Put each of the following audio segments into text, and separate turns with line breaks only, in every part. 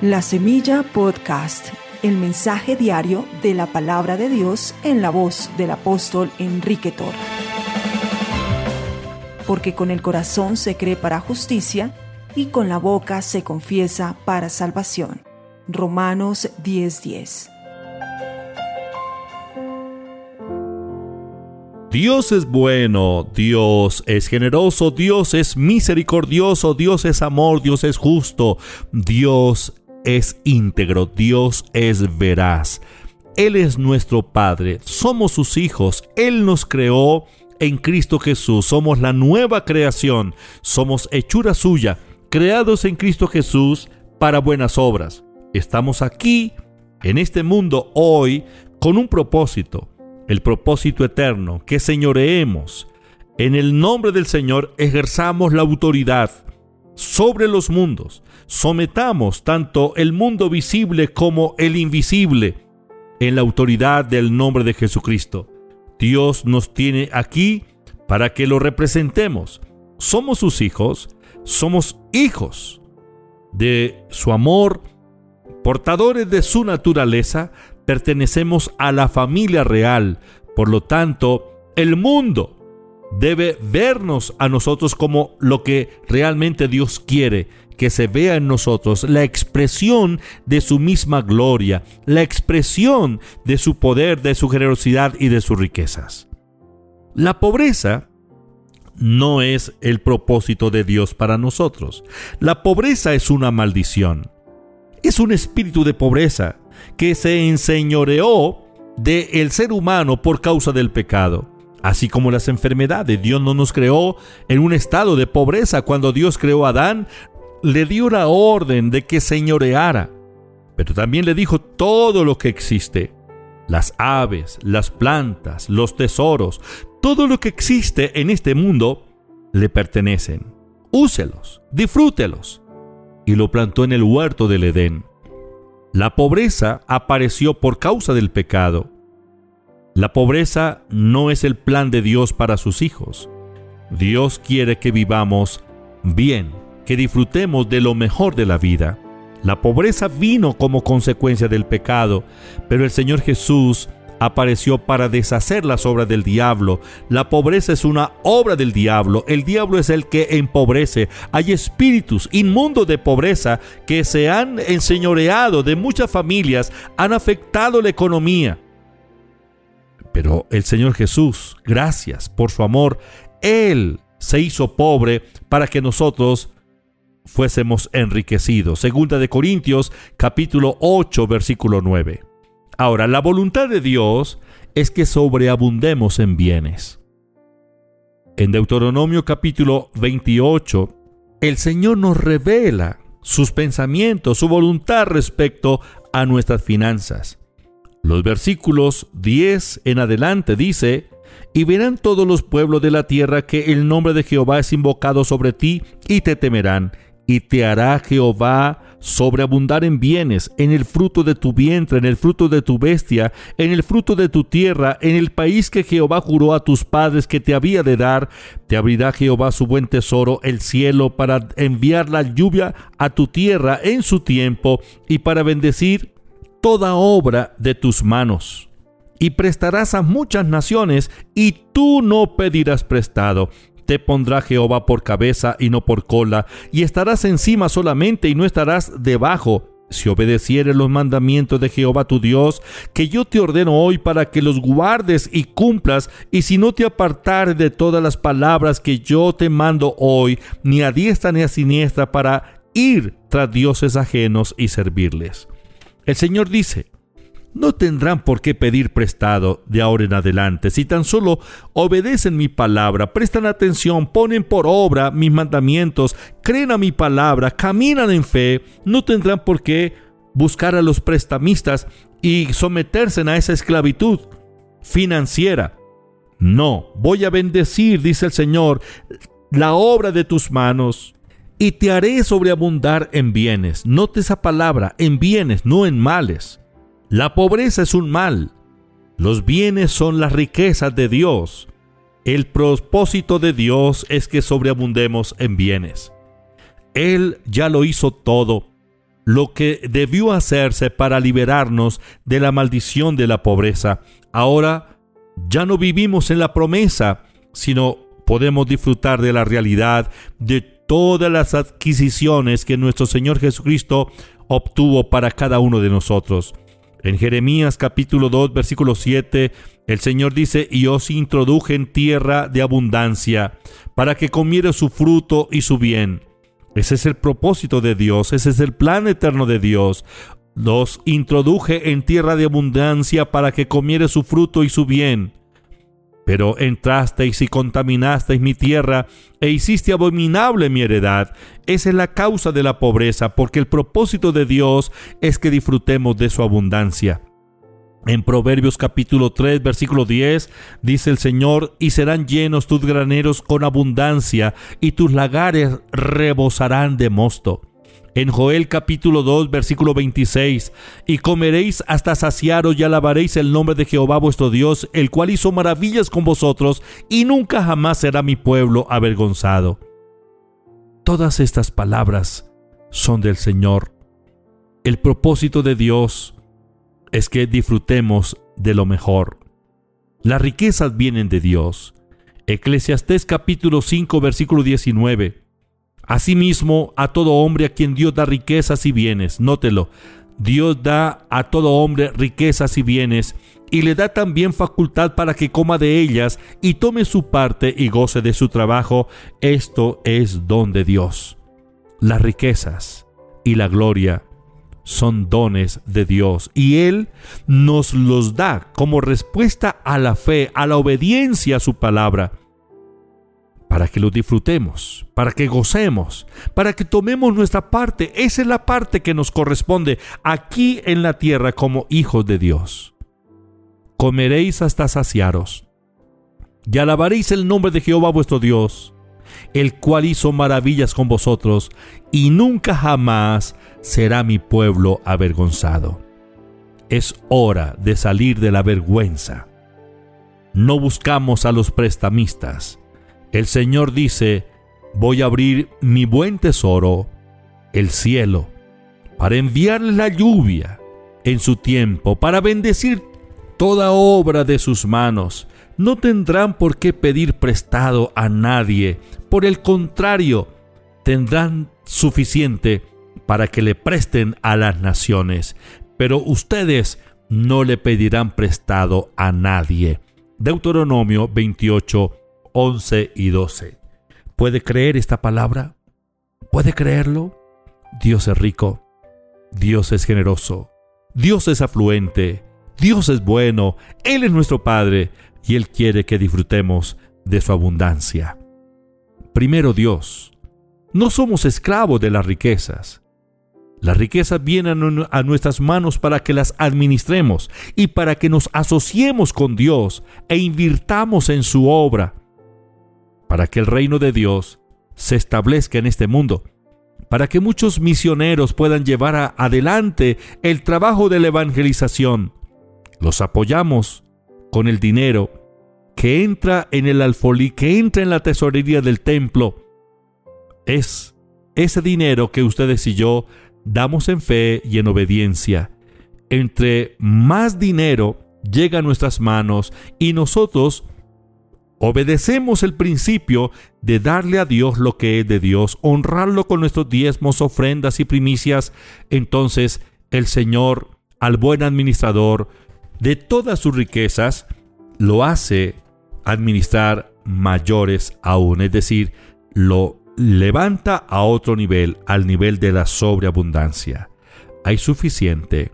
La Semilla Podcast, el mensaje diario de la palabra de Dios en la voz del apóstol Enrique Tor. Porque con el corazón se cree para justicia y con la boca se confiesa para salvación. Romanos 10:10.
Dios es bueno, Dios es generoso, Dios es misericordioso, Dios es amor, Dios es justo, Dios es íntegro, Dios es veraz. Él es nuestro Padre, somos sus hijos, Él nos creó en Cristo Jesús, somos la nueva creación, somos hechura suya, creados en Cristo Jesús para buenas obras. Estamos aquí, en este mundo, hoy, con un propósito, el propósito eterno, que señoreemos. En el nombre del Señor ejerzamos la autoridad sobre los mundos, sometamos tanto el mundo visible como el invisible en la autoridad del nombre de Jesucristo. Dios nos tiene aquí para que lo representemos. Somos sus hijos, somos hijos de su amor, portadores de su naturaleza, pertenecemos a la familia real. Por lo tanto, el mundo debe vernos a nosotros como lo que realmente Dios quiere, que se vea en nosotros la expresión de su misma gloria, la expresión de su poder, de su generosidad y de sus riquezas. La pobreza no es el propósito de Dios para nosotros. La pobreza es una maldición. Es un espíritu de pobreza que se enseñoreó del el ser humano por causa del pecado. Así como las enfermedades, Dios no nos creó en un estado de pobreza. Cuando Dios creó a Adán, le dio la orden de que señoreara, pero también le dijo todo lo que existe. Las aves, las plantas, los tesoros, todo lo que existe en este mundo le pertenecen. Úselos, disfrútelos. Y lo plantó en el huerto del Edén. La pobreza apareció por causa del pecado. La pobreza no es el plan de Dios para sus hijos. Dios quiere que vivamos bien, que disfrutemos de lo mejor de la vida. La pobreza vino como consecuencia del pecado, pero el Señor Jesús apareció para deshacer las obras del diablo. La pobreza es una obra del diablo. El diablo es el que empobrece. Hay espíritus inmundos de pobreza que se han enseñoreado de muchas familias, han afectado la economía. Pero el Señor Jesús, gracias por su amor, Él se hizo pobre para que nosotros fuésemos enriquecidos. Segunda de Corintios capítulo 8 versículo 9. Ahora, la voluntad de Dios es que sobreabundemos en bienes. En Deuteronomio capítulo 28, el Señor nos revela sus pensamientos, su voluntad respecto a nuestras finanzas. Los versículos 10 en adelante dice, y verán todos los pueblos de la tierra que el nombre de Jehová es invocado sobre ti, y te temerán, y te hará Jehová sobreabundar en bienes, en el fruto de tu vientre, en el fruto de tu bestia, en el fruto de tu tierra, en el país que Jehová juró a tus padres que te había de dar. Te abrirá Jehová su buen tesoro, el cielo, para enviar la lluvia a tu tierra en su tiempo y para bendecir toda obra de tus manos. Y prestarás a muchas naciones, y tú no pedirás prestado. Te pondrá Jehová por cabeza y no por cola, y estarás encima solamente y no estarás debajo, si obedecieres los mandamientos de Jehová tu Dios, que yo te ordeno hoy para que los guardes y cumplas, y si no te apartares de todas las palabras que yo te mando hoy, ni a diestra ni a siniestra, para ir tras dioses ajenos y servirles. El Señor dice, no tendrán por qué pedir prestado de ahora en adelante, si tan solo obedecen mi palabra, prestan atención, ponen por obra mis mandamientos, creen a mi palabra, caminan en fe, no tendrán por qué buscar a los prestamistas y someterse a esa esclavitud financiera. No, voy a bendecir, dice el Señor, la obra de tus manos y te haré sobreabundar en bienes. Note esa palabra, en bienes, no en males. La pobreza es un mal. Los bienes son las riquezas de Dios. El propósito de Dios es que sobreabundemos en bienes. Él ya lo hizo todo. lo que debió hacerse para liberarnos de la maldición de la pobreza. Ahora ya no vivimos en la promesa, sino podemos disfrutar de la realidad de todas las adquisiciones que nuestro Señor Jesucristo obtuvo para cada uno de nosotros. En Jeremías capítulo 2 versículo 7 el Señor dice, y os introduje en tierra de abundancia, para que comiere su fruto y su bien. Ese es el propósito de Dios, ese es el plan eterno de Dios. Los introduje en tierra de abundancia para que comiere su fruto y su bien. Pero entrasteis y contaminasteis mi tierra e hiciste abominable mi heredad. Esa es la causa de la pobreza, porque el propósito de Dios es que disfrutemos de su abundancia. En Proverbios capítulo 3, versículo 10, dice el Señor, y serán llenos tus graneros con abundancia, y tus lagares rebosarán de mosto en Joel capítulo 2 versículo 26, y comeréis hasta saciaros y alabaréis el nombre de Jehová vuestro Dios, el cual hizo maravillas con vosotros, y nunca jamás será mi pueblo avergonzado. Todas estas palabras son del Señor. El propósito de Dios es que disfrutemos de lo mejor. Las riquezas vienen de Dios. Eclesiastés capítulo 5 versículo 19. Asimismo, a todo hombre a quien Dios da riquezas y bienes, nótelo, Dios da a todo hombre riquezas y bienes, y le da también facultad para que coma de ellas y tome su parte y goce de su trabajo. Esto es don de Dios. Las riquezas y la gloria son dones de Dios y Él nos los da como respuesta a la fe, a la obediencia a su palabra para que lo disfrutemos, para que gocemos, para que tomemos nuestra parte. Esa es la parte que nos corresponde aquí en la tierra como hijos de Dios. Comeréis hasta saciaros y alabaréis el nombre de Jehová vuestro Dios, el cual hizo maravillas con vosotros, y nunca jamás será mi pueblo avergonzado. Es hora de salir de la vergüenza. No buscamos a los prestamistas, el Señor dice, voy a abrir mi buen tesoro, el cielo, para enviarle la lluvia en su tiempo, para bendecir toda obra de sus manos. No tendrán por qué pedir prestado a nadie, por el contrario, tendrán suficiente para que le presten a las naciones, pero ustedes no le pedirán prestado a nadie. Deuteronomio 28, 11 y 12. ¿Puede creer esta palabra? ¿Puede creerlo? Dios es rico, Dios es generoso, Dios es afluente, Dios es bueno, Él es nuestro Padre y Él quiere que disfrutemos de su abundancia. Primero Dios, no somos esclavos de las riquezas. Las riquezas vienen a nuestras manos para que las administremos y para que nos asociemos con Dios e invirtamos en su obra para que el reino de Dios se establezca en este mundo, para que muchos misioneros puedan llevar adelante el trabajo de la evangelización. Los apoyamos con el dinero que entra en el alfolí, que entra en la tesorería del templo. Es ese dinero que ustedes y yo damos en fe y en obediencia. Entre más dinero llega a nuestras manos y nosotros obedecemos el principio de darle a Dios lo que es de Dios, honrarlo con nuestros diezmos, ofrendas y primicias, entonces el Señor, al buen administrador de todas sus riquezas, lo hace administrar mayores aún, es decir, lo levanta a otro nivel, al nivel de la sobreabundancia. Hay suficiente,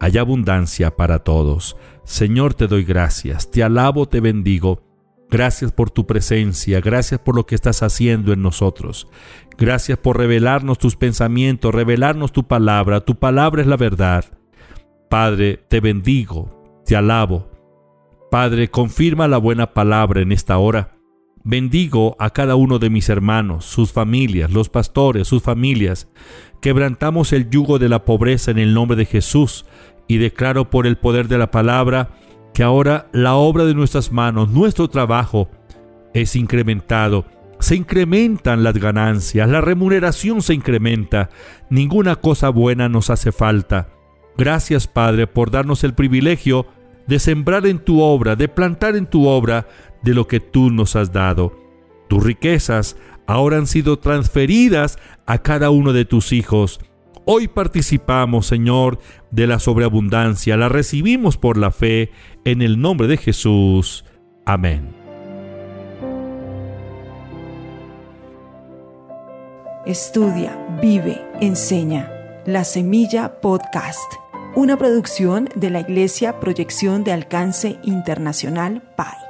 hay abundancia para todos. Señor, te doy gracias, te alabo, te bendigo Gracias por tu presencia, gracias por lo que estás haciendo en nosotros. Gracias por revelarnos tus pensamientos, revelarnos tu palabra. Tu palabra es la verdad. Padre, te bendigo, te alabo. Padre, confirma la buena palabra en esta hora. Bendigo a cada uno de mis hermanos, sus familias, los pastores, sus familias. Quebrantamos el yugo de la pobreza en el nombre de Jesús y declaro por el poder de la palabra que ahora la obra de nuestras manos, nuestro trabajo, es incrementado, se incrementan las ganancias, la remuneración se incrementa, ninguna cosa buena nos hace falta. Gracias Padre por darnos el privilegio de sembrar en tu obra, de plantar en tu obra de lo que tú nos has dado. Tus riquezas ahora han sido transferidas a cada uno de tus hijos. Hoy participamos, Señor, de la sobreabundancia, la recibimos por la fe, en el nombre de Jesús. Amén.
Estudia, vive, enseña. La Semilla Podcast, una producción de la Iglesia Proyección de Alcance Internacional PAI.